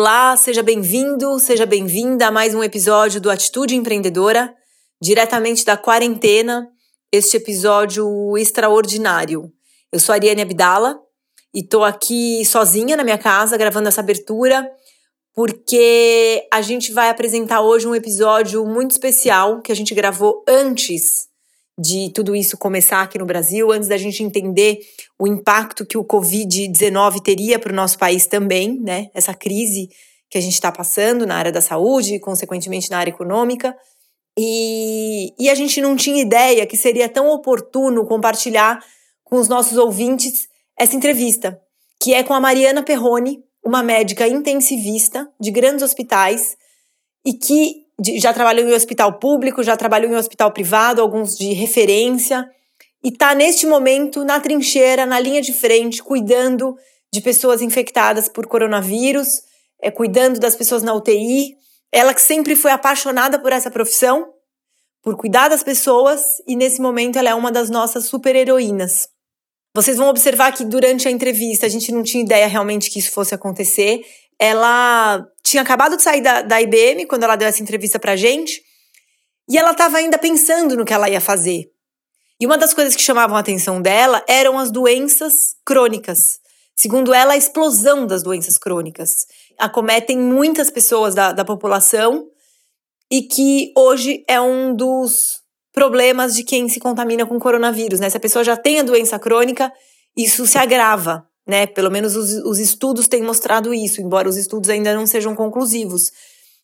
Olá, seja bem-vindo, seja bem-vinda a mais um episódio do Atitude Empreendedora, diretamente da quarentena, este episódio extraordinário. Eu sou a Ariane Abdala e tô aqui sozinha na minha casa gravando essa abertura, porque a gente vai apresentar hoje um episódio muito especial que a gente gravou antes de tudo isso começar aqui no Brasil, antes da gente entender o impacto que o Covid-19 teria para o nosso país também, né? Essa crise que a gente está passando na área da saúde e, consequentemente, na área econômica. E, e a gente não tinha ideia que seria tão oportuno compartilhar com os nossos ouvintes essa entrevista, que é com a Mariana Perrone, uma médica intensivista de grandes hospitais e que já trabalhou em hospital público, já trabalhou em hospital privado, alguns de referência, e está neste momento na trincheira, na linha de frente, cuidando de pessoas infectadas por coronavírus, é, cuidando das pessoas na UTI. Ela que sempre foi apaixonada por essa profissão, por cuidar das pessoas, e nesse momento ela é uma das nossas super-heroínas. Vocês vão observar que durante a entrevista a gente não tinha ideia realmente que isso fosse acontecer ela tinha acabado de sair da, da IBM quando ela deu essa entrevista pra gente, e ela estava ainda pensando no que ela ia fazer. E uma das coisas que chamavam a atenção dela eram as doenças crônicas. Segundo ela, a explosão das doenças crônicas acometem muitas pessoas da, da população e que hoje é um dos problemas de quem se contamina com coronavírus. Né? Se a pessoa já tem a doença crônica, isso se agrava né? Pelo menos os, os estudos têm mostrado isso, embora os estudos ainda não sejam conclusivos.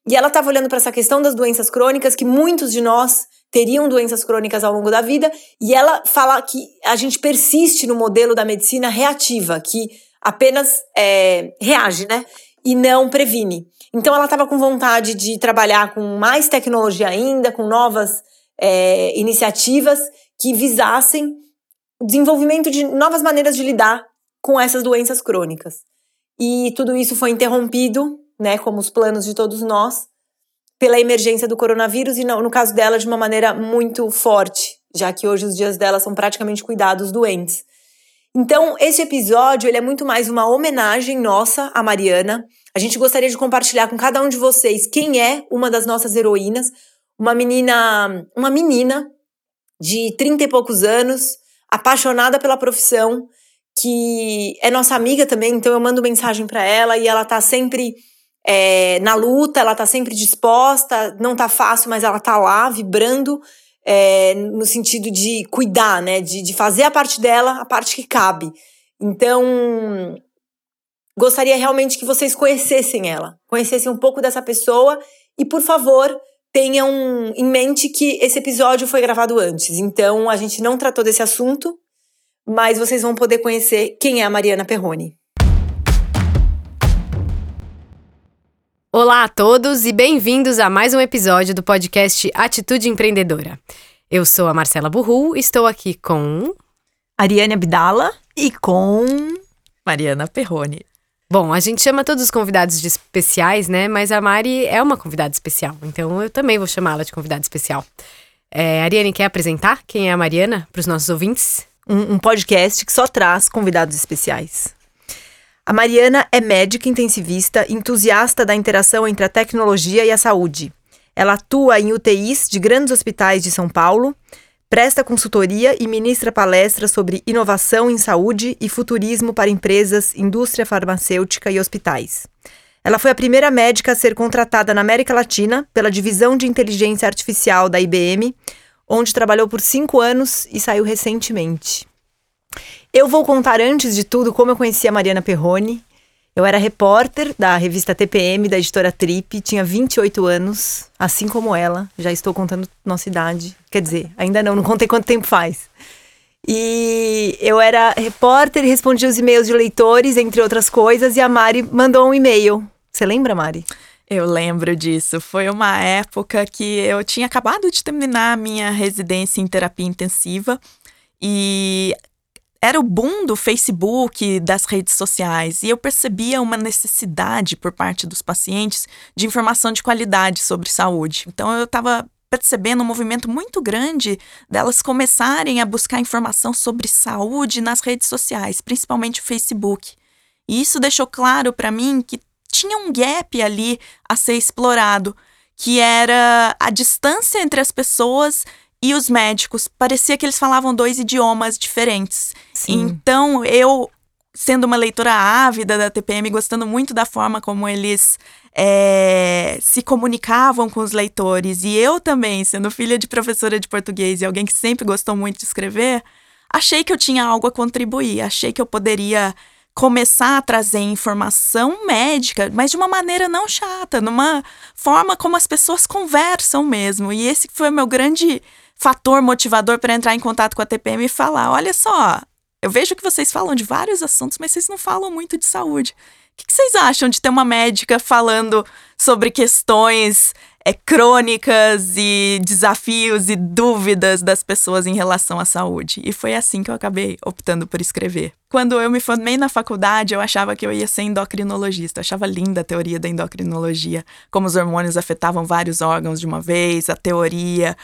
E ela estava olhando para essa questão das doenças crônicas, que muitos de nós teriam doenças crônicas ao longo da vida, e ela fala que a gente persiste no modelo da medicina reativa, que apenas é, reage, né? E não previne. Então ela estava com vontade de trabalhar com mais tecnologia ainda, com novas é, iniciativas que visassem o desenvolvimento de novas maneiras de lidar com essas doenças crônicas. E tudo isso foi interrompido, né, como os planos de todos nós, pela emergência do coronavírus e, no, no caso dela, de uma maneira muito forte, já que hoje os dias dela são praticamente cuidados doentes. Então, esse episódio ele é muito mais uma homenagem nossa à Mariana. A gente gostaria de compartilhar com cada um de vocês quem é uma das nossas heroínas, uma menina, uma menina de 30 e poucos anos, apaixonada pela profissão, que é nossa amiga também, então eu mando mensagem para ela e ela tá sempre é, na luta, ela tá sempre disposta, não tá fácil, mas ela tá lá, vibrando, é, no sentido de cuidar, né? De, de fazer a parte dela, a parte que cabe. Então, gostaria realmente que vocês conhecessem ela, conhecessem um pouco dessa pessoa e, por favor, tenham em mente que esse episódio foi gravado antes. Então, a gente não tratou desse assunto, mas vocês vão poder conhecer quem é a Mariana Perrone. Olá a todos e bem-vindos a mais um episódio do podcast Atitude Empreendedora. Eu sou a Marcela Burru, estou aqui com Ariane Abdala e com Mariana Perrone. Bom, a gente chama todos os convidados de especiais, né? Mas a Mari é uma convidada especial, então eu também vou chamá-la de convidada especial. É, Ariane, quer apresentar quem é a Mariana para os nossos ouvintes? Um, um podcast que só traz convidados especiais. A Mariana é médica intensivista, entusiasta da interação entre a tecnologia e a saúde. Ela atua em UTIs de grandes hospitais de São Paulo, presta consultoria e ministra palestras sobre inovação em saúde e futurismo para empresas, indústria farmacêutica e hospitais. Ela foi a primeira médica a ser contratada na América Latina pela divisão de inteligência artificial da IBM, onde trabalhou por cinco anos e saiu recentemente. Eu vou contar antes de tudo como eu conheci a Mariana Perrone. Eu era repórter da revista TPM, da editora Trip, tinha 28 anos, assim como ela. Já estou contando nossa idade. Quer dizer, ainda não, não contei quanto tempo faz. E eu era repórter e respondia os e-mails de leitores, entre outras coisas, e a Mari mandou um e-mail. Você lembra, Mari? Eu lembro disso. Foi uma época que eu tinha acabado de terminar a minha residência em terapia intensiva e era o boom do Facebook, das redes sociais, e eu percebia uma necessidade por parte dos pacientes de informação de qualidade sobre saúde. Então eu estava percebendo um movimento muito grande delas começarem a buscar informação sobre saúde nas redes sociais, principalmente o Facebook. E isso deixou claro para mim que tinha um gap ali a ser explorado, que era a distância entre as pessoas e os médicos. Parecia que eles falavam dois idiomas diferentes. Sim. Então, eu, sendo uma leitora ávida da TPM, gostando muito da forma como eles é, se comunicavam com os leitores, e eu também, sendo filha de professora de português e alguém que sempre gostou muito de escrever, achei que eu tinha algo a contribuir, achei que eu poderia começar a trazer informação médica, mas de uma maneira não chata, numa forma como as pessoas conversam mesmo. E esse foi o meu grande fator motivador para entrar em contato com a TPM e falar: olha só, eu vejo que vocês falam de vários assuntos, mas vocês não falam muito de saúde. O que, que vocês acham de ter uma médica falando sobre questões é, crônicas e desafios e dúvidas das pessoas em relação à saúde. E foi assim que eu acabei optando por escrever. Quando eu me formei na faculdade, eu achava que eu ia ser endocrinologista. Eu achava linda a teoria da endocrinologia, como os hormônios afetavam vários órgãos de uma vez, a teoria,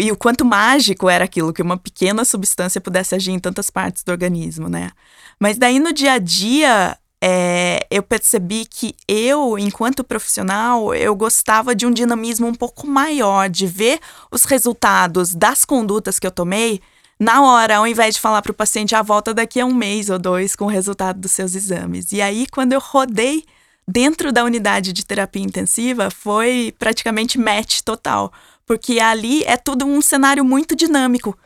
e o quanto mágico era aquilo que uma pequena substância pudesse agir em tantas partes do organismo, né? Mas daí no dia a dia, é, eu percebi que eu, enquanto profissional, eu gostava de um dinamismo um pouco maior, de ver os resultados das condutas que eu tomei na hora, ao invés de falar para o paciente, a ah, volta daqui a um mês ou dois com o resultado dos seus exames. E aí, quando eu rodei dentro da unidade de terapia intensiva, foi praticamente match total, porque ali é tudo um cenário muito dinâmico.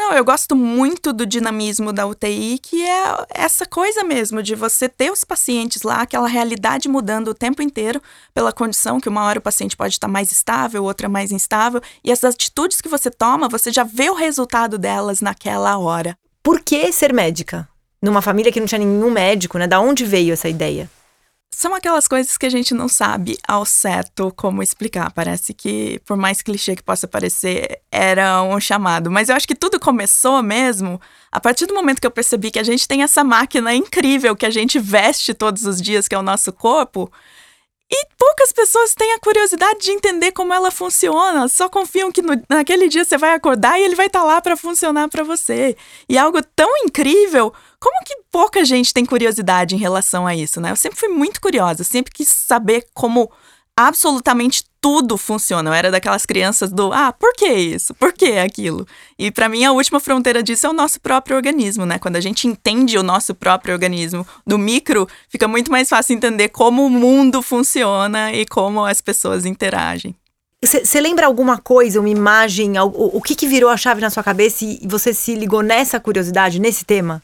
Não, eu gosto muito do dinamismo da UTI, que é essa coisa mesmo de você ter os pacientes lá, aquela realidade mudando o tempo inteiro pela condição que uma hora o paciente pode estar mais estável, outra mais instável, e as atitudes que você toma, você já vê o resultado delas naquela hora. Por que ser médica? Numa família que não tinha nenhum médico, né? Da onde veio essa ideia? São aquelas coisas que a gente não sabe ao certo como explicar. Parece que, por mais clichê que possa parecer, era um chamado. Mas eu acho que tudo começou mesmo a partir do momento que eu percebi que a gente tem essa máquina incrível que a gente veste todos os dias, que é o nosso corpo. E poucas pessoas têm a curiosidade de entender como ela funciona, só confiam que no, naquele dia você vai acordar e ele vai estar tá lá para funcionar para você. E algo tão incrível, como que pouca gente tem curiosidade em relação a isso, né? Eu sempre fui muito curiosa, sempre quis saber como absolutamente tudo funciona. Eu era daquelas crianças do, ah, por que isso? Por que aquilo? E para mim a última fronteira disso é o nosso próprio organismo, né? Quando a gente entende o nosso próprio organismo do micro, fica muito mais fácil entender como o mundo funciona e como as pessoas interagem. Você lembra alguma coisa, uma imagem, o, o que, que virou a chave na sua cabeça e você se ligou nessa curiosidade, nesse tema?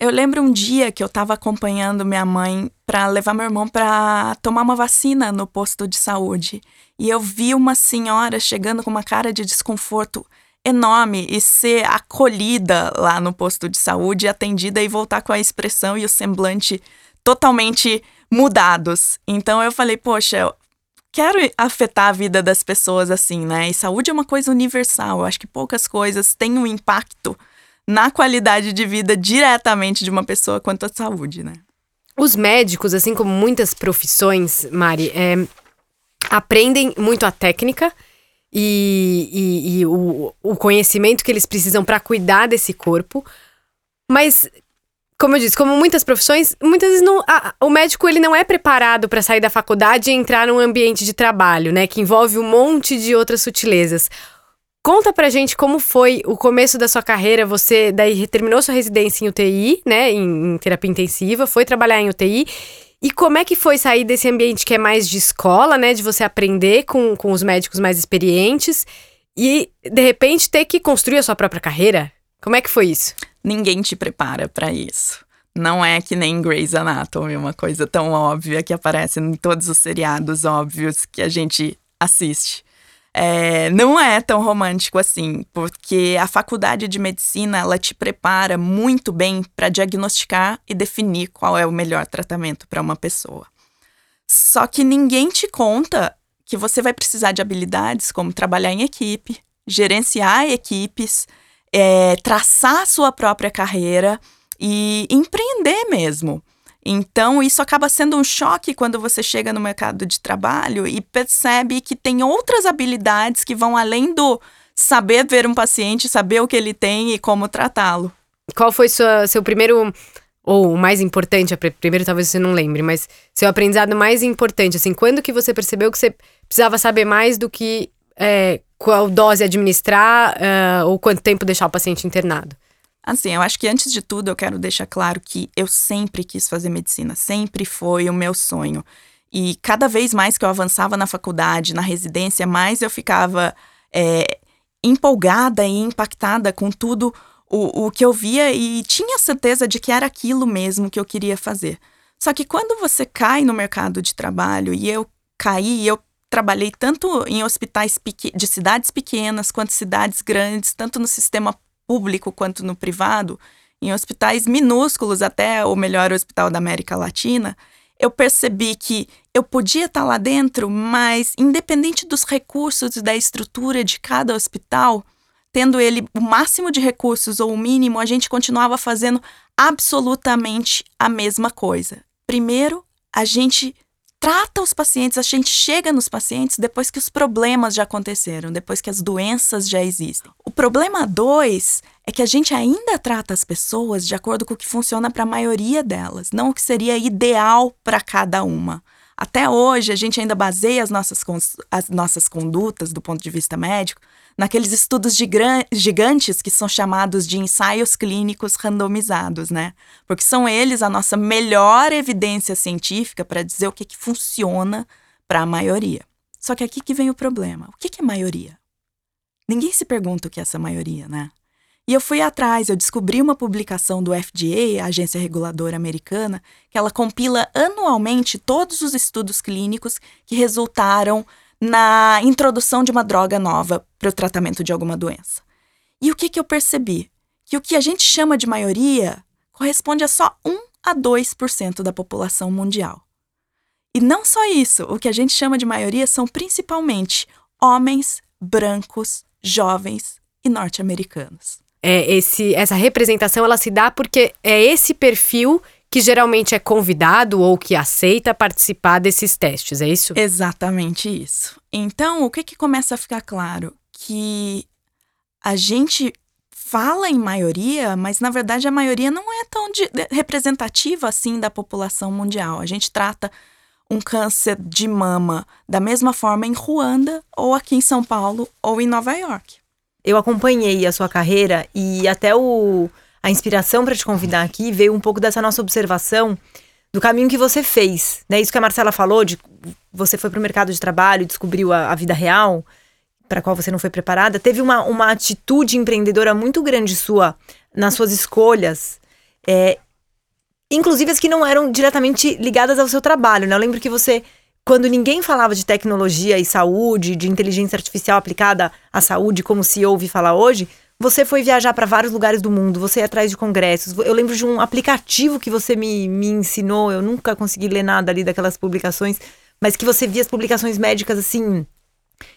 Eu lembro um dia que eu estava acompanhando minha mãe para levar meu irmão para tomar uma vacina no posto de saúde. E eu vi uma senhora chegando com uma cara de desconforto enorme e ser acolhida lá no posto de saúde, atendida e voltar com a expressão e o semblante totalmente mudados. Então eu falei, poxa, eu quero afetar a vida das pessoas assim, né? E saúde é uma coisa universal. Eu acho que poucas coisas têm um impacto na qualidade de vida diretamente de uma pessoa quanto à saúde, né? Os médicos, assim como muitas profissões, Mari, é, aprendem muito a técnica e, e, e o, o conhecimento que eles precisam para cuidar desse corpo. Mas, como eu disse, como muitas profissões, muitas vezes não, a, o médico ele não é preparado para sair da faculdade e entrar num ambiente de trabalho, né? Que envolve um monte de outras sutilezas. Conta pra gente como foi o começo da sua carreira. Você daí terminou sua residência em UTI, né? Em, em, terapia intensiva, foi trabalhar em UTI. E como é que foi sair desse ambiente que é mais de escola, né? De você aprender com, com os médicos mais experientes e, de repente, ter que construir a sua própria carreira? Como é que foi isso? Ninguém te prepara para isso. Não é que nem Grey's Anatomy, uma coisa tão óbvia que aparece em todos os seriados óbvios que a gente assiste. É, não é tão romântico assim, porque a faculdade de medicina ela te prepara muito bem para diagnosticar e definir qual é o melhor tratamento para uma pessoa. Só que ninguém te conta que você vai precisar de habilidades como trabalhar em equipe, gerenciar equipes, é, traçar sua própria carreira e empreender mesmo. Então, isso acaba sendo um choque quando você chega no mercado de trabalho e percebe que tem outras habilidades que vão além do saber ver um paciente, saber o que ele tem e como tratá-lo. Qual foi sua, seu primeiro Ou o mais importante, primeiro talvez você não lembre, mas seu aprendizado mais importante, assim, quando que você percebeu que você precisava saber mais do que é, qual dose administrar uh, ou quanto tempo deixar o paciente internado? Assim, eu acho que antes de tudo eu quero deixar claro que eu sempre quis fazer medicina, sempre foi o meu sonho. E cada vez mais que eu avançava na faculdade, na residência, mais eu ficava é, empolgada e impactada com tudo o, o que eu via e tinha certeza de que era aquilo mesmo que eu queria fazer. Só que quando você cai no mercado de trabalho, e eu caí, eu trabalhei tanto em hospitais de cidades pequenas quanto cidades grandes, tanto no sistema público quanto no privado, em hospitais minúsculos, até o melhor hospital da América Latina, eu percebi que eu podia estar lá dentro, mas independente dos recursos e da estrutura de cada hospital, tendo ele o máximo de recursos ou o mínimo, a gente continuava fazendo absolutamente a mesma coisa. Primeiro, a gente trata os pacientes, a gente chega nos pacientes depois que os problemas já aconteceram, depois que as doenças já existem. O problema dois é que a gente ainda trata as pessoas de acordo com o que funciona para a maioria delas, não o que seria ideal para cada uma. Até hoje, a gente ainda baseia as nossas, as nossas condutas do ponto de vista médico naqueles estudos gigantes que são chamados de ensaios clínicos randomizados, né? Porque são eles a nossa melhor evidência científica para dizer o que, que funciona para a maioria. Só que aqui que vem o problema. O que, que é maioria? Ninguém se pergunta o que é essa maioria, né? E eu fui atrás, eu descobri uma publicação do FDA, a agência reguladora americana, que ela compila anualmente todos os estudos clínicos que resultaram na introdução de uma droga nova para o tratamento de alguma doença. E o que, que eu percebi? Que o que a gente chama de maioria corresponde a só 1 a 2% da população mundial. E não só isso, o que a gente chama de maioria são principalmente homens brancos, jovens e norte-americanos. É, esse, essa representação ela se dá porque é esse perfil que geralmente é convidado ou que aceita participar desses testes, é isso? Exatamente isso. Então, o que, que começa a ficar claro? Que a gente fala em maioria, mas na verdade a maioria não é tão de, representativa assim da população mundial. A gente trata um câncer de mama da mesma forma em Ruanda, ou aqui em São Paulo, ou em Nova York. Eu acompanhei a sua carreira e até o a inspiração para te convidar aqui veio um pouco dessa nossa observação do caminho que você fez, né? Isso que a Marcela falou de você foi para o mercado de trabalho, descobriu a, a vida real para qual você não foi preparada. Teve uma, uma atitude empreendedora muito grande sua nas suas escolhas, é, inclusive as que não eram diretamente ligadas ao seu trabalho, né? Eu lembro que você quando ninguém falava de tecnologia e saúde, de inteligência artificial aplicada à saúde, como se ouve falar hoje, você foi viajar para vários lugares do mundo, você ia atrás de congressos. Eu lembro de um aplicativo que você me, me ensinou, eu nunca consegui ler nada ali daquelas publicações, mas que você via as publicações médicas assim.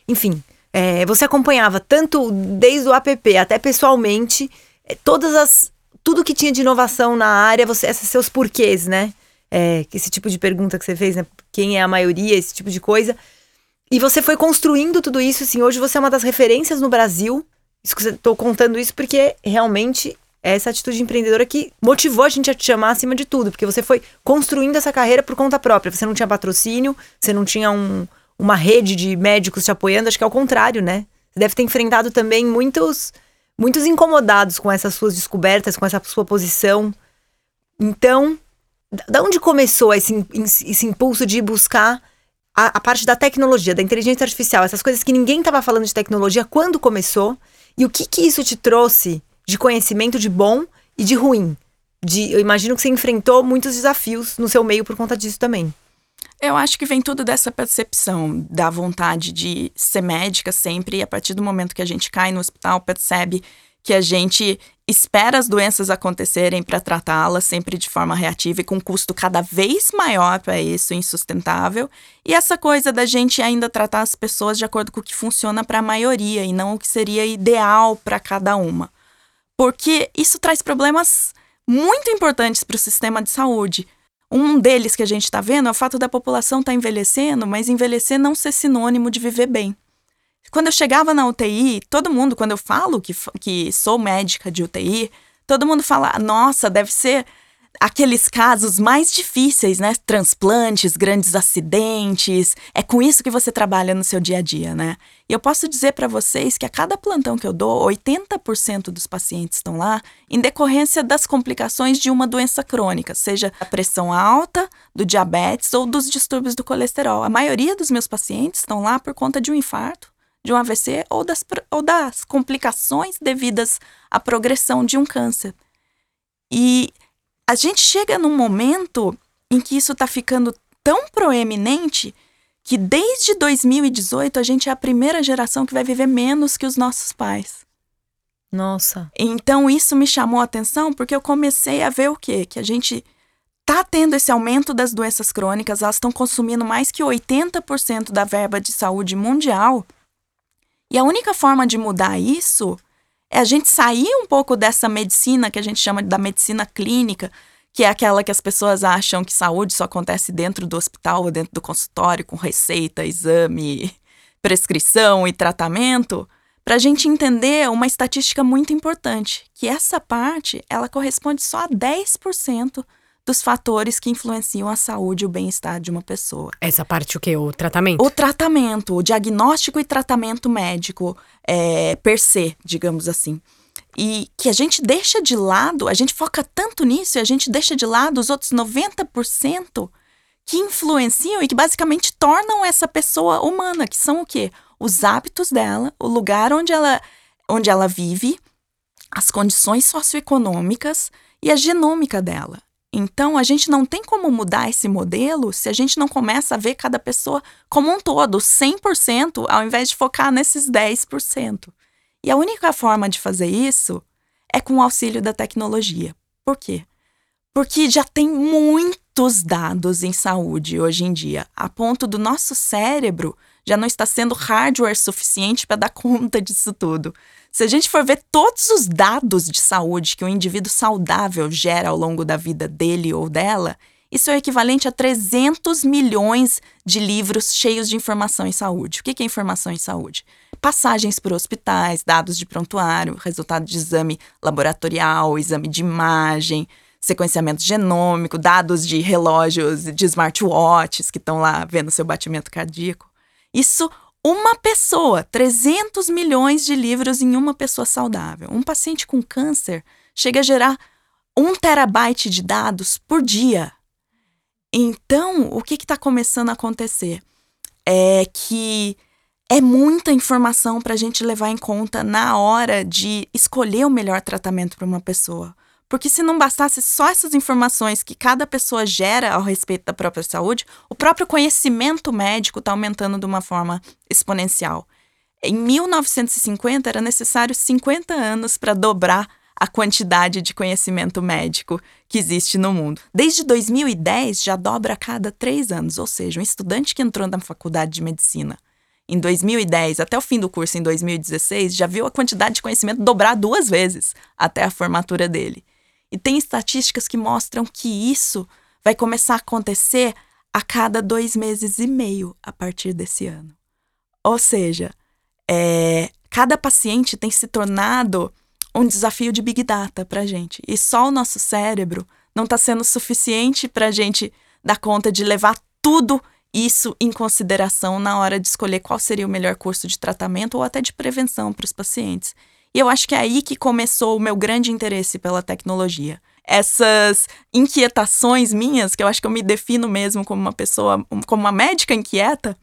Enfim, é, você acompanhava tanto desde o app até pessoalmente, é, todas as. Tudo que tinha de inovação na área, você, esses seus porquês, né? É, esse tipo de pergunta que você fez, né? Quem é a maioria, esse tipo de coisa. E você foi construindo tudo isso, assim. Hoje você é uma das referências no Brasil Estou contando isso porque realmente é essa atitude empreendedora que motivou a gente a te chamar acima de tudo, porque você foi construindo essa carreira por conta própria. Você não tinha patrocínio, você não tinha um, uma rede de médicos te apoiando, acho que é o contrário, né? Você deve ter enfrentado também muitos, muitos incomodados com essas suas descobertas, com essa sua posição. Então, da onde começou esse, esse impulso de buscar a, a parte da tecnologia, da inteligência artificial, essas coisas que ninguém estava falando de tecnologia quando começou? E o que que isso te trouxe de conhecimento de bom e de ruim? De, eu imagino que você enfrentou muitos desafios no seu meio por conta disso também. Eu acho que vem tudo dessa percepção da vontade de ser médica sempre, e a partir do momento que a gente cai no hospital, percebe que a gente espera as doenças acontecerem para tratá-las sempre de forma reativa e com custo cada vez maior para isso, insustentável. E essa coisa da gente ainda tratar as pessoas de acordo com o que funciona para a maioria e não o que seria ideal para cada uma. Porque isso traz problemas muito importantes para o sistema de saúde. Um deles que a gente está vendo é o fato da população estar tá envelhecendo, mas envelhecer não ser sinônimo de viver bem. Quando eu chegava na UTI, todo mundo, quando eu falo que, que sou médica de UTI, todo mundo fala: nossa, deve ser aqueles casos mais difíceis, né? Transplantes, grandes acidentes. É com isso que você trabalha no seu dia a dia, né? E eu posso dizer para vocês que a cada plantão que eu dou, 80% dos pacientes estão lá em decorrência das complicações de uma doença crônica, seja a pressão alta, do diabetes ou dos distúrbios do colesterol. A maioria dos meus pacientes estão lá por conta de um infarto, de um AVC ou das, ou das complicações devidas à progressão de um câncer. E a gente chega num momento em que isso está ficando tão proeminente que desde 2018 a gente é a primeira geração que vai viver menos que os nossos pais. Nossa. Então isso me chamou a atenção porque eu comecei a ver o quê? Que a gente tá tendo esse aumento das doenças crônicas, elas estão consumindo mais que 80% da verba de saúde mundial. E a única forma de mudar isso é a gente sair um pouco dessa medicina que a gente chama da medicina clínica, que é aquela que as pessoas acham que saúde só acontece dentro do hospital ou dentro do consultório, com receita, exame, prescrição e tratamento, para a gente entender uma estatística muito importante, que essa parte ela corresponde só a 10% dos fatores que influenciam a saúde e o bem-estar de uma pessoa. Essa parte o quê? O tratamento? O tratamento, o diagnóstico e tratamento médico é, per se, digamos assim. E que a gente deixa de lado, a gente foca tanto nisso e a gente deixa de lado os outros 90% que influenciam e que basicamente tornam essa pessoa humana, que são o quê? Os hábitos dela, o lugar onde ela, onde ela vive, as condições socioeconômicas e a genômica dela. Então, a gente não tem como mudar esse modelo se a gente não começa a ver cada pessoa como um todo, 100%, ao invés de focar nesses 10%. E a única forma de fazer isso é com o auxílio da tecnologia. Por quê? Porque já tem muitos dados em saúde hoje em dia, a ponto do nosso cérebro já não está sendo hardware suficiente para dar conta disso tudo. Se a gente for ver todos os dados de saúde que um indivíduo saudável gera ao longo da vida dele ou dela, isso é equivalente a 300 milhões de livros cheios de informação em saúde. O que é informação em saúde? Passagens por hospitais, dados de prontuário, resultado de exame laboratorial, exame de imagem, sequenciamento genômico, dados de relógios, de smartwatches que estão lá vendo seu batimento cardíaco. Isso uma pessoa, 300 milhões de livros em uma pessoa saudável. Um paciente com câncer chega a gerar um terabyte de dados por dia. Então, o que está começando a acontecer? É que é muita informação para a gente levar em conta na hora de escolher o melhor tratamento para uma pessoa. Porque se não bastasse só essas informações que cada pessoa gera ao respeito da própria saúde, o próprio conhecimento médico está aumentando de uma forma exponencial. Em 1950 era necessário 50 anos para dobrar a quantidade de conhecimento médico que existe no mundo. Desde 2010 já dobra a cada três anos, ou seja, um estudante que entrou na faculdade de medicina em 2010 até o fim do curso em 2016 já viu a quantidade de conhecimento dobrar duas vezes até a formatura dele. E tem estatísticas que mostram que isso vai começar a acontecer a cada dois meses e meio a partir desse ano. Ou seja, é, cada paciente tem se tornado um desafio de big data para a gente. E só o nosso cérebro não está sendo suficiente para a gente dar conta de levar tudo isso em consideração na hora de escolher qual seria o melhor curso de tratamento ou até de prevenção para os pacientes. E eu acho que é aí que começou o meu grande interesse pela tecnologia. Essas inquietações minhas, que eu acho que eu me defino mesmo como uma pessoa, como uma médica inquieta,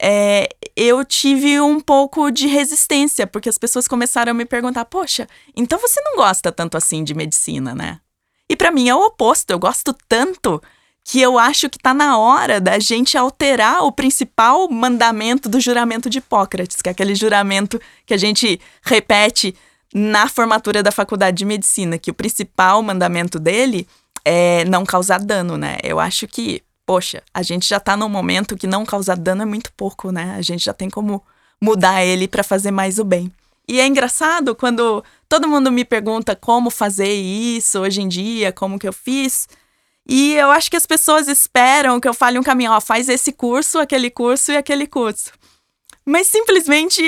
é, eu tive um pouco de resistência, porque as pessoas começaram a me perguntar: poxa, então você não gosta tanto assim de medicina, né? E para mim é o oposto, eu gosto tanto que eu acho que está na hora da gente alterar o principal mandamento do juramento de Hipócrates, que é aquele juramento que a gente repete na formatura da faculdade de medicina, que o principal mandamento dele é não causar dano, né? Eu acho que, poxa, a gente já está num momento que não causar dano é muito pouco, né? A gente já tem como mudar ele para fazer mais o bem. E é engraçado quando todo mundo me pergunta como fazer isso hoje em dia, como que eu fiz. E eu acho que as pessoas esperam que eu fale um caminho, ó, faz esse curso, aquele curso e aquele curso. Mas simplesmente,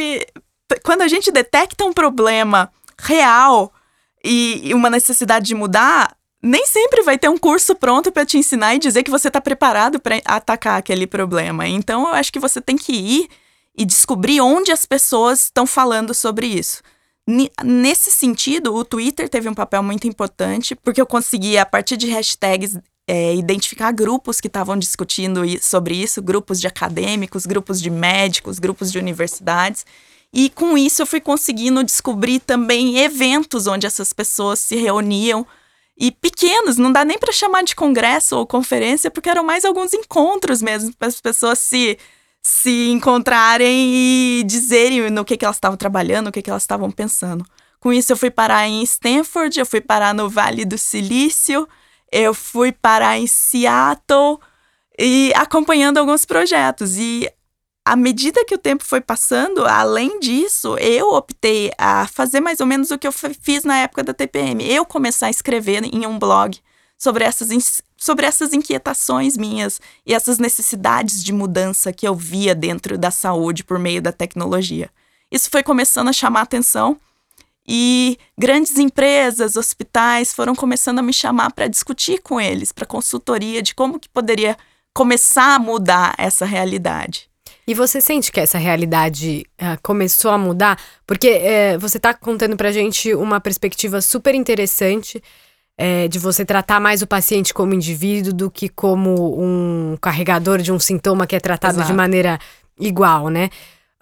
quando a gente detecta um problema real e, uma necessidade de mudar, nem sempre vai ter um curso pronto para te ensinar e dizer que você está preparado para atacar aquele problema. Então, eu acho que você tem que ir e descobrir onde as pessoas estão falando sobre isso. Nesse sentido, o Twitter teve um papel muito importante, porque eu consegui, a partir de hashtags, é, identificar grupos que estavam discutindo sobre isso, grupos de acadêmicos, grupos de médicos, grupos de universidades. E com isso eu fui conseguindo descobrir também eventos onde essas pessoas se reuniam e pequenos, não dá nem para chamar de congresso ou conferência, porque eram mais alguns encontros mesmo, para as pessoas se, se encontrarem e dizerem no que, que elas estavam trabalhando, o que, que elas estavam pensando. Com isso, eu fui parar em Stanford, eu fui parar no Vale do Silício, eu fui parar em Seattle e acompanhando alguns projetos. E à medida que o tempo foi passando, além disso, eu optei a fazer mais ou menos o que eu fiz na época da TPM. Eu começar a escrever em um blog sobre essas, sobre essas inquietações minhas e essas necessidades de mudança que eu via dentro da saúde por meio da tecnologia. Isso foi começando a chamar atenção e grandes empresas, hospitais foram começando a me chamar para discutir com eles, para consultoria de como que poderia começar a mudar essa realidade. E você sente que essa realidade uh, começou a mudar? Porque uh, você está contando pra gente uma perspectiva super interessante uh, de você tratar mais o paciente como indivíduo do que como um carregador de um sintoma que é tratado Exato. de maneira igual, né?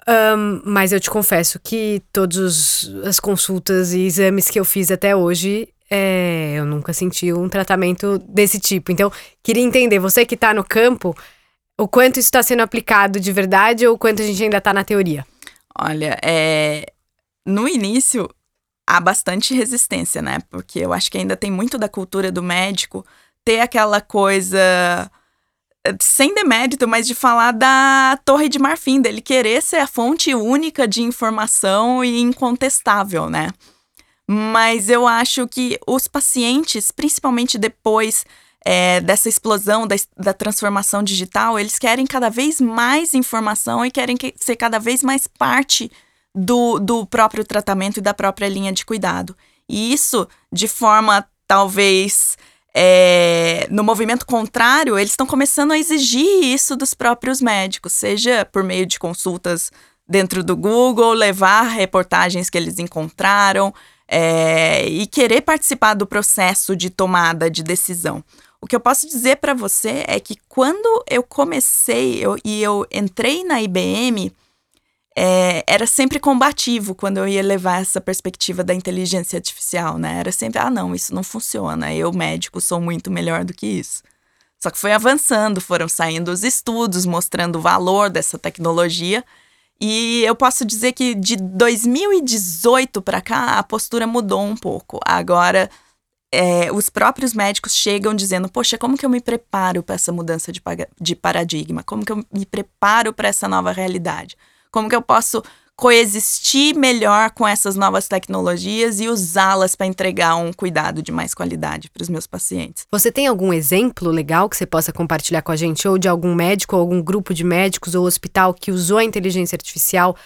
Um, mas eu te confesso que todas as consultas e exames que eu fiz até hoje, é, eu nunca senti um tratamento desse tipo. Então, queria entender, você que está no campo, o quanto isso está sendo aplicado de verdade ou o quanto a gente ainda está na teoria? Olha, é... no início há bastante resistência, né? Porque eu acho que ainda tem muito da cultura do médico ter aquela coisa eh, sem demérito, mas de falar da Torre de Marfim, dele querer ser a fonte única de informação e incontestável, né? Mas eu acho que os pacientes, principalmente depois é, dessa explosão da, da, transformação digital, eles querem cada vez mais informação e querem que, ser cada vez mais parte do, do próprio tratamento e da própria linha de cuidado. E isso, de forma talvez é, no movimento contrário, eles estão começando a exigir isso dos próprios médicos, seja por meio de consultas dentro do Google, levar reportagens que eles encontraram é, e querer participar do processo de tomada de decisão. O que eu posso dizer para você é que quando eu comecei eu, e eu entrei na IBM, é, era sempre combativo quando eu ia levar essa perspectiva da inteligência artificial, né? Era sempre, ah, não, isso não funciona. Eu, médico, sou muito melhor do que isso. Só que foi avançando, foram saindo os estudos mostrando o valor dessa tecnologia. E eu posso dizer que de 2018 para cá a postura mudou um pouco. Agora é, os próprios médicos chegam dizendo: Poxa, como que eu me preparo para essa mudança de, de paradigma? Como que eu me preparo para essa nova realidade? Como que eu posso coexistir melhor com essas novas tecnologias e usá-las para entregar um cuidado de mais qualidade para os meus pacientes. Você tem algum exemplo legal que você possa compartilhar com a gente, ou de algum médico, ou algum grupo de médicos ou hospital que usou a inteligência artificial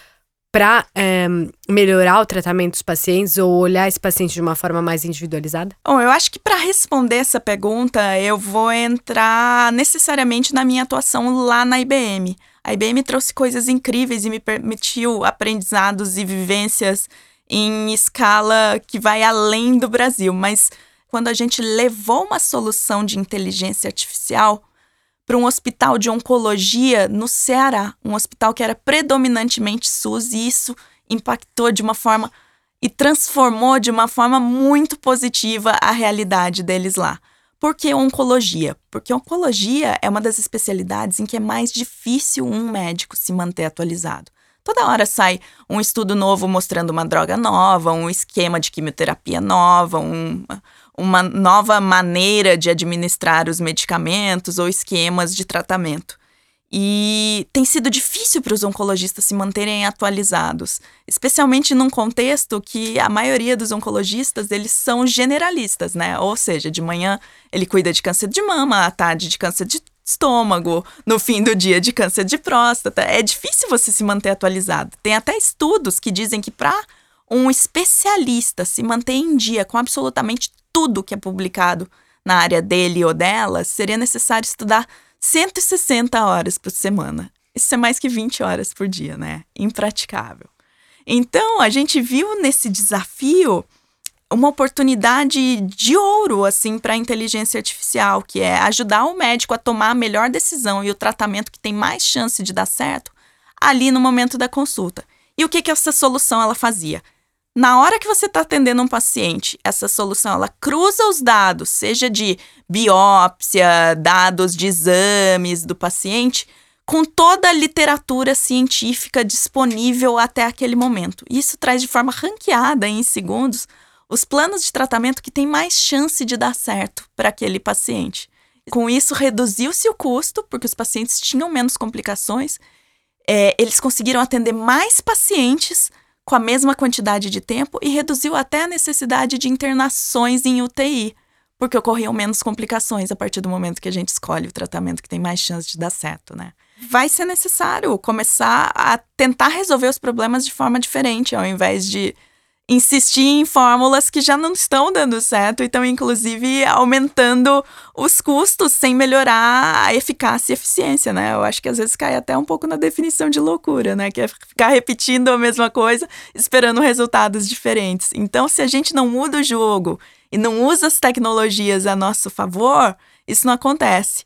para é, melhorar o tratamento dos pacientes ou olhar esse paciente de uma forma mais individualizada? Bom, eu acho que para responder essa pergunta, eu vou entrar necessariamente na minha atuação lá na IBM. A IBM trouxe coisas incríveis e me permitiu aprendizados e vivências em escala que vai além do Brasil, mas quando a gente levou uma solução de inteligência artificial para um hospital de oncologia no Ceará, um hospital que era predominantemente SUS, e isso impactou de uma forma e transformou de uma forma muito positiva a realidade deles lá. Por que oncologia? Porque oncologia é uma das especialidades em que é mais difícil um médico se manter atualizado. Toda hora sai um estudo novo mostrando uma droga nova, um esquema de quimioterapia nova, um, uma nova maneira de administrar os medicamentos ou esquemas de tratamento. E tem sido difícil para os oncologistas se manterem atualizados, especialmente num contexto que a maioria dos oncologistas eles são generalistas, né? Ou seja, de manhã ele cuida de câncer de mama, à tarde de câncer de estômago, no fim do dia de câncer de próstata. É difícil você se manter atualizado. Tem até estudos que dizem que para um especialista se manter em dia com absolutamente tudo que é publicado na área dele ou dela, seria necessário estudar 160 horas por semana. Isso é mais que 20 horas por dia, né? Impraticável. Então, a gente viu nesse desafio uma oportunidade de ouro assim para a inteligência artificial, que é ajudar o médico a tomar a melhor decisão e o tratamento que tem mais chance de dar certo ali no momento da consulta. E o que que essa solução ela fazia? Na hora que você está atendendo um paciente, essa solução ela cruza os dados, seja de biópsia, dados de exames do paciente, com toda a literatura científica disponível até aquele momento. Isso traz de forma ranqueada em segundos os planos de tratamento que têm mais chance de dar certo para aquele paciente. Com isso, reduziu-se o custo, porque os pacientes tinham menos complicações, é, eles conseguiram atender mais pacientes com a mesma quantidade de tempo e reduziu até a necessidade de internações em UTI, porque ocorriam menos complicações a partir do momento que a gente escolhe o tratamento que tem mais chance de dar certo, né? Vai ser necessário começar a tentar resolver os problemas de forma diferente, ao invés de insistir em fórmulas que já não estão dando certo e estão, inclusive, aumentando os custos sem melhorar a eficácia e eficiência, né? Eu acho que às vezes cai até um pouco na definição de loucura, né? Que é ficar repetindo a mesma coisa, esperando resultados diferentes. Então, se a gente não muda o jogo e não usa as tecnologias a nosso favor, isso não acontece.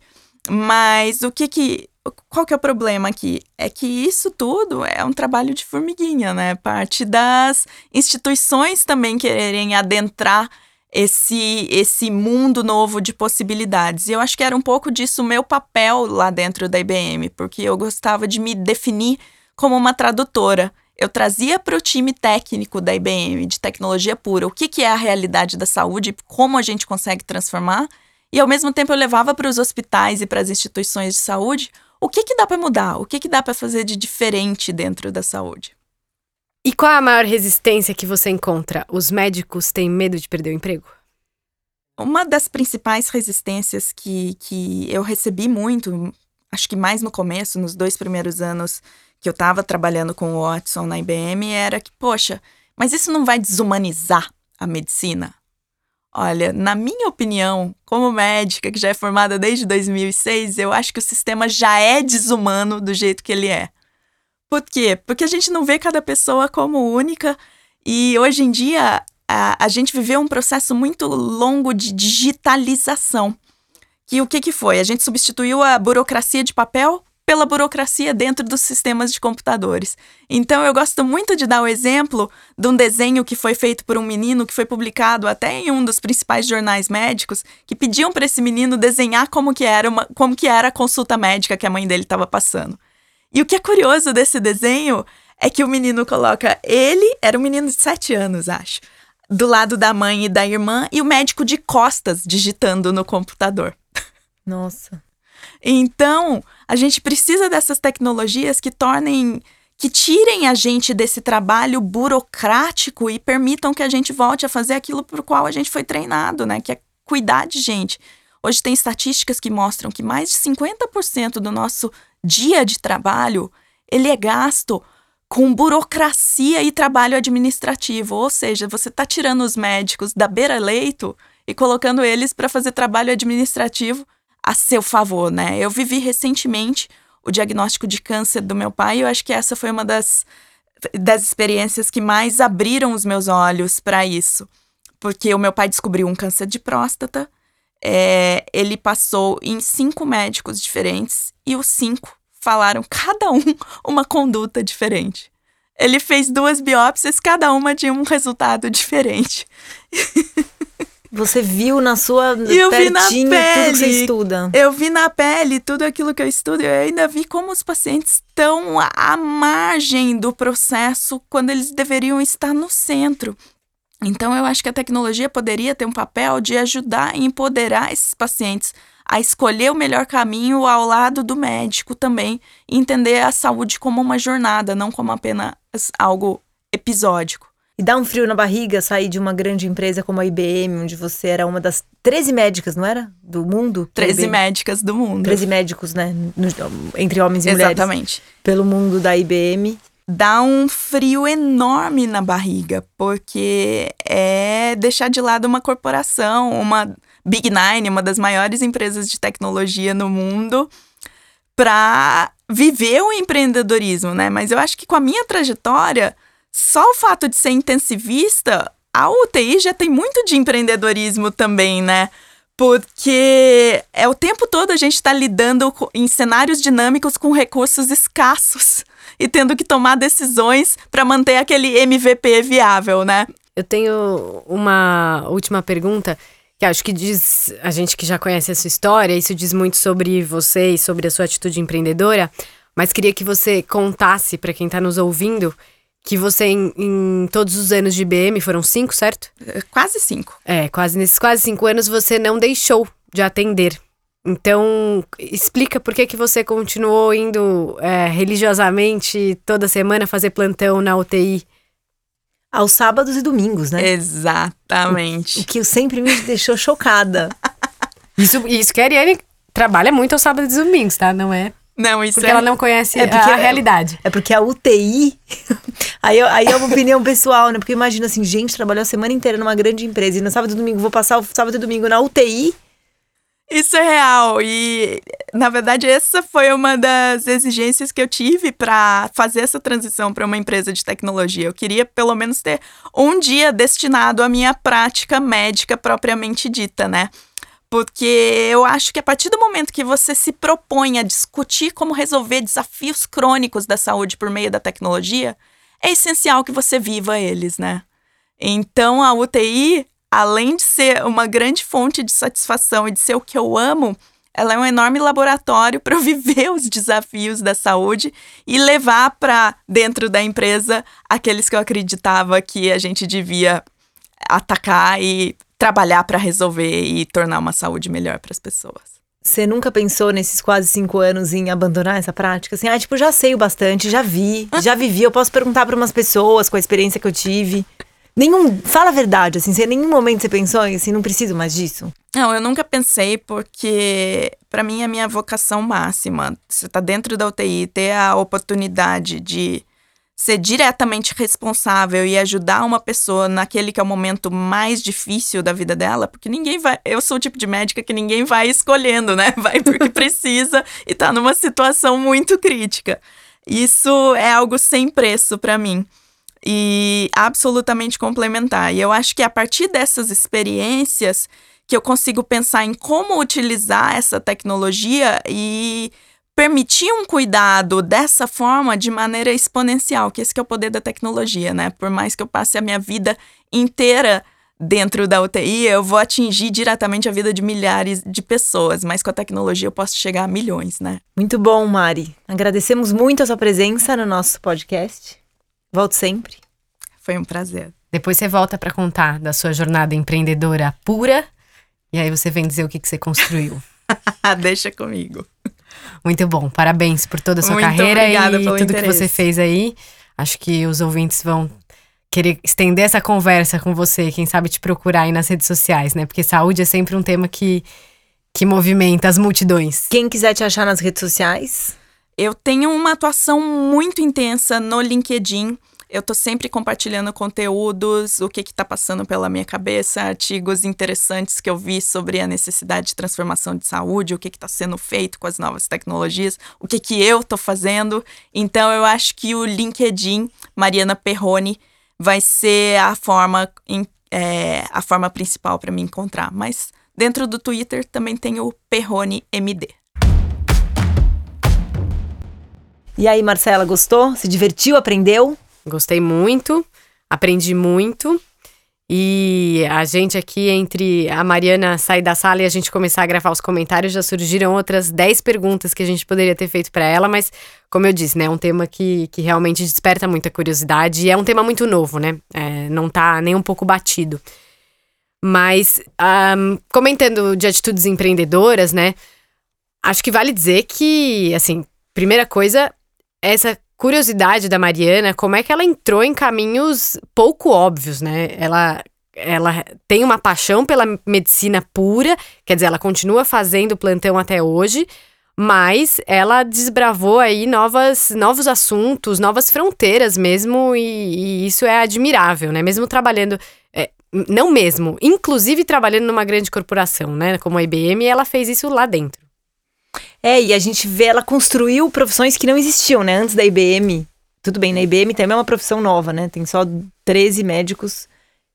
Mas o que que qual que é o problema aqui? É que isso tudo é um trabalho de formiguinha, né? Parte das instituições também quererem adentrar esse, esse mundo novo de possibilidades. E eu acho que era um pouco disso o meu papel lá dentro da IBM, porque eu gostava de me definir como uma tradutora. Eu trazia para o time técnico da IBM, de tecnologia pura, o que, que é a realidade da saúde, como a gente consegue transformar, e ao mesmo tempo eu levava para os hospitais e para as instituições de saúde o que, que dá para mudar? O que, que dá para fazer de diferente dentro da saúde? E qual é a maior resistência que você encontra? Os médicos têm medo de perder o emprego? Uma das principais resistências que, que eu recebi muito, acho que mais no começo, nos dois primeiros anos que eu estava trabalhando com o Watson na IBM, era que, poxa, mas isso não vai desumanizar a medicina? Olha, na minha opinião, como médica que já é formada desde 2006, eu acho que o sistema já é desumano do jeito que ele é. Por quê? Porque a gente não vê cada pessoa como única e hoje em dia a, a gente viveu um processo muito longo de digitalização. Que o que, que foi? A gente substituiu a burocracia de papel pela burocracia dentro dos sistemas de computadores. Então eu gosto muito de dar o exemplo de um desenho que foi feito por um menino que foi publicado até em um dos principais jornais médicos, que pediam para esse menino desenhar como que era uma, como que era a consulta médica que a mãe dele estava passando. E o que é curioso desse desenho é que o menino coloca ele, era um menino de 7 anos, acho, do lado da mãe e da irmã e o médico de costas digitando no computador. Nossa. Então, a gente precisa dessas tecnologias que tornem que tirem a gente desse trabalho burocrático e permitam que a gente volte a fazer aquilo por qual a gente foi treinado, né? Que é cuidar de gente. Hoje tem estatísticas que mostram que mais de 50% do nosso dia de trabalho ele é gasto com burocracia e trabalho administrativo, ou seja, você está tirando os médicos da beira-leito e colocando eles para fazer trabalho administrativo a seu favor, né? Eu vivi recentemente o diagnóstico de câncer do meu pai e eu acho que essa foi uma das, das experiências que mais abriram os meus olhos para isso. Porque o meu pai descobriu um câncer de próstata, é, ele passou em cinco médicos diferentes e os cinco falaram cada um uma conduta diferente. Ele fez duas biópsias, cada uma tinha um resultado diferente. Você viu na sua eu vi na pele, tudo que você estuda. Eu vi na pele tudo aquilo que eu estudo. Eu ainda vi como os pacientes estão à margem do processo quando eles deveriam estar no centro. Então, eu acho que a tecnologia poderia ter um papel de ajudar e empoderar esses pacientes a escolher o melhor caminho ao lado do médico também entender a saúde como uma jornada, não como apenas algo episódico. E dá um frio na barriga sair de uma grande empresa como a IBM, onde você era uma das 13 médicas, não era? Do mundo? 13 médicas do mundo. 13 médicos, né? No, entre homens e mulheres. Exatamente. Pelo mundo da IBM. dá um frio enorme na barriga, porque é deixar de lado uma corporação, uma Big Nine, uma das maiores empresas de tecnologia no mundo, para viver o empreendedorismo, né? Mas eu acho que com a minha trajetória, só o fato de ser intensivista, a UTI já tem muito de empreendedorismo também, né? Porque é o tempo todo a gente está lidando em cenários dinâmicos com recursos escassos e tendo que tomar decisões para manter aquele MVP viável, né? Eu tenho uma última pergunta que acho que diz a gente que já conhece a sua história, isso diz muito sobre você e sobre a sua atitude empreendedora, mas queria que você contasse para quem está nos ouvindo que você, em, em, todos os anos de IBM, foram cinco, certo? É, quase cinco. É, quase nesses quase cinco anos você não deixou de atender. Então, explica por que, que você continuou indo é, religiosamente toda semana fazer plantão na UTI. Aos sábados e domingos, né? Exatamente. O, o que sempre me deixou chocada. Isso, isso que a Ariane trabalha muito aos sábados e domingos, tá? Não é não, isso porque é... ela não conhece é a, a realidade. É porque a UTI. aí, aí é uma opinião pessoal, né? Porque imagina assim, gente trabalhou a semana inteira numa grande empresa e no sábado e domingo vou passar o sábado e domingo na UTI. Isso é real. E, na verdade, essa foi uma das exigências que eu tive para fazer essa transição para uma empresa de tecnologia. Eu queria, pelo menos, ter um dia destinado à minha prática médica propriamente dita, né? Porque eu acho que a partir do momento que você se propõe a discutir como resolver desafios crônicos da saúde por meio da tecnologia, é essencial que você viva eles, né? Então a UTI, além de ser uma grande fonte de satisfação e de ser o que eu amo, ela é um enorme laboratório para viver os desafios da saúde e levar para dentro da empresa aqueles que eu acreditava que a gente devia atacar e trabalhar para resolver e tornar uma saúde melhor para as pessoas. Você nunca pensou nesses quase cinco anos em abandonar essa prática? Assim, ah, tipo, já sei o bastante, já vi, já vivi, eu posso perguntar para umas pessoas com a experiência que eu tive. Nenhum, fala a verdade, assim, em nenhum momento você pensou assim, não preciso mais disso? Não, eu nunca pensei porque para mim é a minha vocação máxima. Você tá dentro da UTI, ter a oportunidade de ser diretamente responsável e ajudar uma pessoa naquele que é o momento mais difícil da vida dela, porque ninguém vai. Eu sou o tipo de médica que ninguém vai escolhendo, né? Vai porque precisa e tá numa situação muito crítica. Isso é algo sem preço para mim e absolutamente complementar. E eu acho que a partir dessas experiências que eu consigo pensar em como utilizar essa tecnologia e permitir um cuidado dessa forma de maneira exponencial, que esse que é o poder da tecnologia, né? Por mais que eu passe a minha vida inteira dentro da UTI, eu vou atingir diretamente a vida de milhares de pessoas, mas com a tecnologia eu posso chegar a milhões, né? Muito bom, Mari. Agradecemos muito a sua presença no nosso podcast. Volte sempre. Foi um prazer. Depois você volta para contar da sua jornada empreendedora pura e aí você vem dizer o que, que você construiu. Deixa comigo. Muito bom. Parabéns por toda a sua Muito carreira e tudo interesse. que você fez aí. Acho que os ouvintes vão querer estender essa conversa com você, quem sabe te procurar aí nas redes sociais, né? Porque saúde é sempre um tema que, que movimenta as multidões. Quem quiser te achar nas redes sociais? Eu tenho uma atuação muito intensa no LinkedIn. Eu tô sempre compartilhando conteúdos, o que que tá passando pela minha cabeça, artigos interessantes que eu vi sobre a necessidade de transformação de saúde, o que que tá sendo feito com as novas tecnologias, o que que eu tô fazendo. Então eu acho que o LinkedIn, Mariana Perrone, vai ser a forma, é, a forma principal para me encontrar. Mas dentro do Twitter também tem o Perrone MD. E aí, Marcela, gostou? Se divertiu? Aprendeu? Gostei muito, aprendi muito. E a gente aqui, entre a Mariana sair da sala e a gente começar a gravar os comentários, já surgiram outras 10 perguntas que a gente poderia ter feito para ela, mas, como eu disse, né, é um tema que, que realmente desperta muita curiosidade e é um tema muito novo, né? É, não tá nem um pouco batido. Mas, um, comentando de atitudes empreendedoras, né? Acho que vale dizer que, assim, primeira coisa, essa curiosidade da Mariana, como é que ela entrou em caminhos pouco óbvios, né? Ela ela tem uma paixão pela medicina pura, quer dizer, ela continua fazendo plantão até hoje, mas ela desbravou aí novas, novos assuntos, novas fronteiras mesmo, e, e isso é admirável, né? Mesmo trabalhando. É, não mesmo, inclusive trabalhando numa grande corporação, né? Como a IBM, ela fez isso lá dentro. É, e a gente vê ela construiu profissões que não existiam, né? Antes da IBM. Tudo bem, na IBM também é uma profissão nova, né? Tem só 13 médicos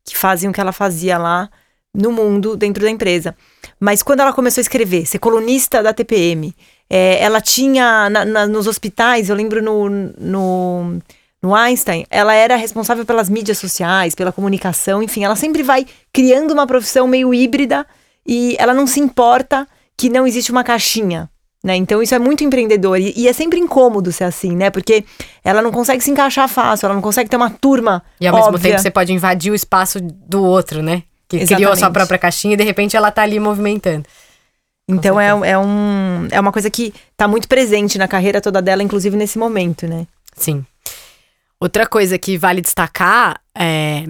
que fazem o que ela fazia lá no mundo dentro da empresa. Mas quando ela começou a escrever, ser colunista da TPM, é, ela tinha na, na, nos hospitais, eu lembro no, no, no Einstein, ela era responsável pelas mídias sociais, pela comunicação, enfim, ela sempre vai criando uma profissão meio híbrida e ela não se importa que não existe uma caixinha. Né? Então isso é muito empreendedor e, e, é sempre incômodo ser assim, né? Porque ela não consegue se encaixar fácil, ela não consegue ter uma turma. E ao óbvia. mesmo tempo você pode invadir o espaço do outro, né? Que Exatamente. criou a sua própria caixinha e de repente ela tá ali movimentando. Então é, é, um, é uma coisa que tá muito presente na carreira toda dela, inclusive nesse momento, né? Sim. Outra coisa que vale destacar é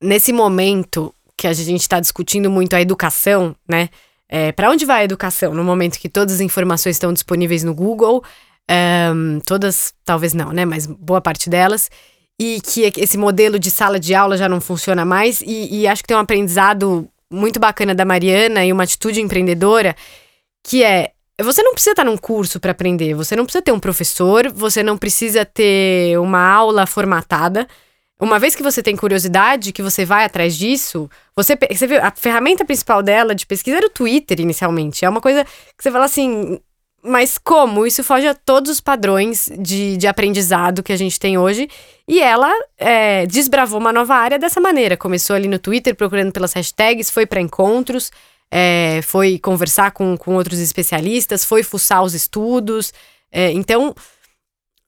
nesse momento que a gente está discutindo muito a educação, né? É, para onde vai a educação no momento que todas as informações estão disponíveis no Google? Um, todas, talvez não, né? Mas boa parte delas. E que esse modelo de sala de aula já não funciona mais. E, e acho que tem um aprendizado muito bacana da Mariana e uma atitude empreendedora que é você não precisa estar num curso para aprender, você não precisa ter um professor, você não precisa ter uma aula formatada. Uma vez que você tem curiosidade, que você vai atrás disso, você, você vê, a ferramenta principal dela de pesquisa era o Twitter inicialmente. É uma coisa que você fala assim, mas como? Isso foge a todos os padrões de, de aprendizado que a gente tem hoje. E ela é, desbravou uma nova área dessa maneira. Começou ali no Twitter procurando pelas hashtags, foi para encontros, é, foi conversar com, com outros especialistas, foi fuçar os estudos. É, então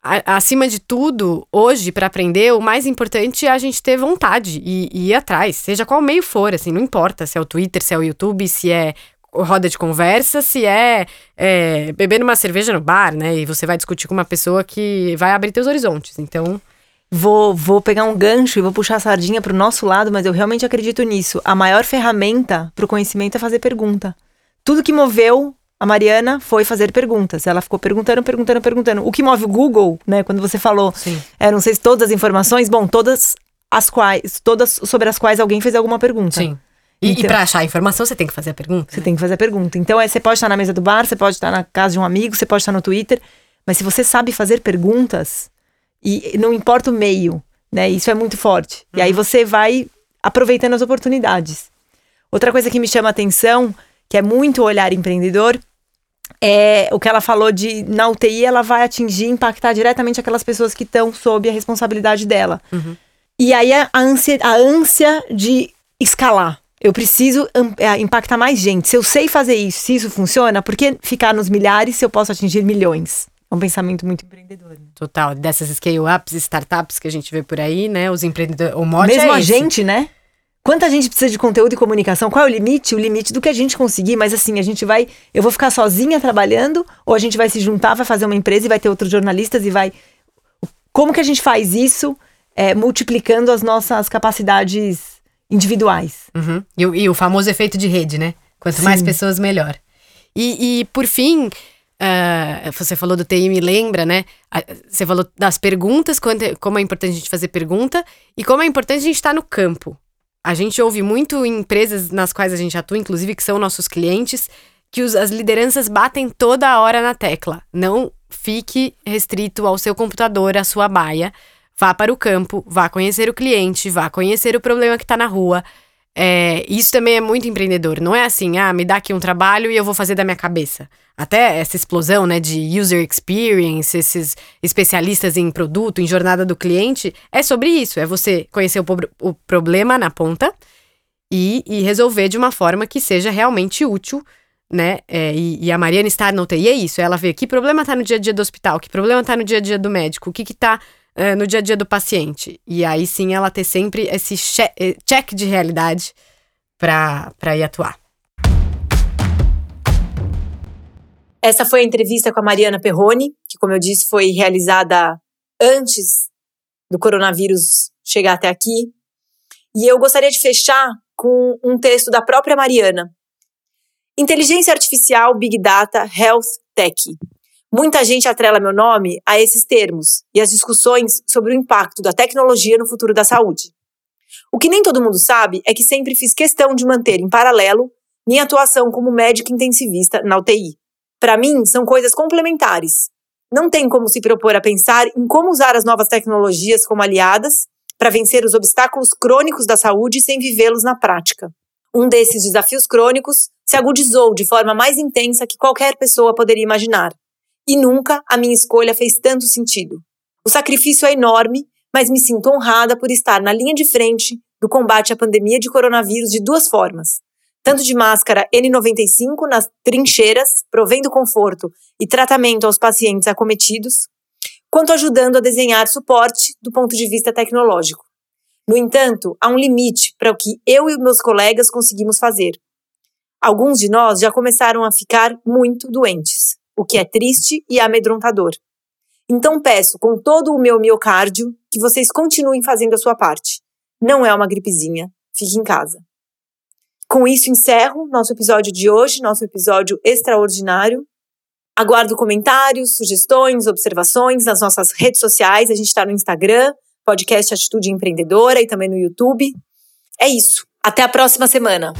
acima de tudo, hoje, para aprender, o mais importante é a gente ter vontade e, e, ir atrás, seja qual meio for, assim, não importa se é o Twitter, se é o YouTube, se é roda de conversa, se é, é beber uma cerveja no bar, né? E você vai discutir com uma pessoa que vai abrir teus horizontes. Então. Vou, vou pegar um gancho e vou puxar a sardinha para o nosso lado, mas eu realmente acredito nisso. A maior ferramenta para o conhecimento é fazer pergunta. Tudo que moveu a Mariana foi fazer perguntas. Ela ficou perguntando, perguntando, perguntando. O que move o Google, né? Quando você falou, Sim. é, não sei se todas as informações, bom, todas as quais, todas sobre as quais alguém fez alguma pergunta. Sim. E, então, e para achar a informação, você tem que fazer a pergunta. Você né? tem que fazer a pergunta. Então, é, você pode estar na mesa do bar, você pode estar na casa de um amigo, você pode estar no Twitter, mas se você sabe fazer perguntas, e não importa o meio, né? Isso é muito forte. Uhum. E aí uhum. você vai aproveitando as oportunidades. Outra coisa que me chama a atenção, que é muito olhar empreendedor, é, o que ela falou de na UTI ela vai atingir, impactar diretamente aquelas pessoas que estão sob a responsabilidade dela. Uhum. E aí a ânsia, a ânsia de escalar. Eu preciso é, impactar mais gente. Se eu sei fazer isso, se isso funciona, por que ficar nos milhares se eu posso atingir milhões? É um pensamento muito empreendedor. Né? Total. Dessas scale-ups, startups que a gente vê por aí, né? Os empreendedores. O mote Mesmo é a esse. gente, né? Quanta gente precisa de conteúdo e comunicação? Qual é o limite? O limite do que a gente conseguir, mas assim, a gente vai. Eu vou ficar sozinha trabalhando, ou a gente vai se juntar, vai fazer uma empresa e vai ter outros jornalistas e vai. Como que a gente faz isso é, multiplicando as nossas capacidades individuais? Uhum. E, e, o famoso efeito de rede, né? Quanto Sim. mais pessoas, melhor. E, e por fim, uh, você falou do TI, me lembra, né? Você falou das perguntas, como é importante a gente fazer pergunta e como é importante a gente estar no campo. A gente ouve muito em empresas nas quais a gente atua, inclusive que são nossos clientes, que os, as lideranças batem toda hora na tecla. Não fique restrito ao seu computador, à sua baia. Vá para o campo, vá conhecer o cliente, vá conhecer o problema que está na rua. É, isso também é muito empreendedor. Não é assim, ah, me dá aqui um trabalho e eu vou fazer da minha cabeça. Até essa explosão né, de user experience, esses especialistas em produto, em jornada do cliente, é sobre isso. É você conhecer o, o problema na ponta e, e, resolver de uma forma que seja realmente útil. Né? É, e, e, a Mariana está no TI é isso. Ela vê que problema está no dia a dia do hospital, que problema está no dia a dia do médico, o que está é, no dia a dia do paciente. E aí sim ela ter sempre esse eh, check de realidade para ir atuar. Essa foi a entrevista com a Mariana Perrone, que, como eu disse, foi realizada antes do coronavírus chegar até aqui. E eu gostaria de fechar com um texto da própria Mariana. Inteligência artificial, Big Data, Health Tech. Muita gente atrela meu nome a esses termos e as discussões sobre o impacto da tecnologia no futuro da saúde. O que nem todo mundo sabe é que sempre fiz questão de manter em paralelo minha atuação como médica intensivista na UTI. Para mim, são coisas complementares. Não tem como se propor a pensar em como usar as novas tecnologias como aliadas para vencer os obstáculos crônicos da saúde sem vivê-los na prática. Um desses desafios crônicos se agudizou de forma mais intensa que qualquer pessoa poderia imaginar. E nunca a minha escolha fez tanto sentido. O sacrifício é enorme, mas me sinto honrada por estar na linha de frente do combate à pandemia de coronavírus de duas formas. Tanto de máscara N95 nas trincheiras, provendo conforto e tratamento aos pacientes acometidos, quanto ajudando a desenhar suporte do ponto de vista tecnológico. No entanto, há um limite para o que eu e meus colegas conseguimos fazer. Alguns de nós já começaram a ficar muito doentes o que é triste e amedrontador. Então peço com todo o meu miocárdio que vocês continuem fazendo a sua parte. Não é uma gripezinha, fique em casa. Com isso encerro nosso episódio de hoje, nosso episódio extraordinário. Aguardo comentários, sugestões, observações nas nossas redes sociais. A gente está no Instagram, podcast Atitude Empreendedora e também no YouTube. É isso. Até a próxima semana.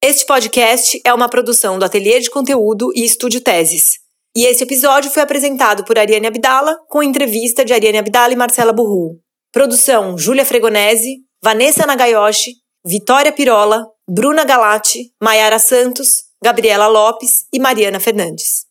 Este podcast é uma produção do Ateliê de Conteúdo e Estúdio Teses. E esse episódio foi apresentado por Ariane Abdala, com entrevista de Ariane Abdala e Marcela Burru. Produção: Júlia Fregonese, Vanessa Nagayoshi, Vitória Pirola, Bruna Galati, Maiara Santos, Gabriela Lopes e Mariana Fernandes.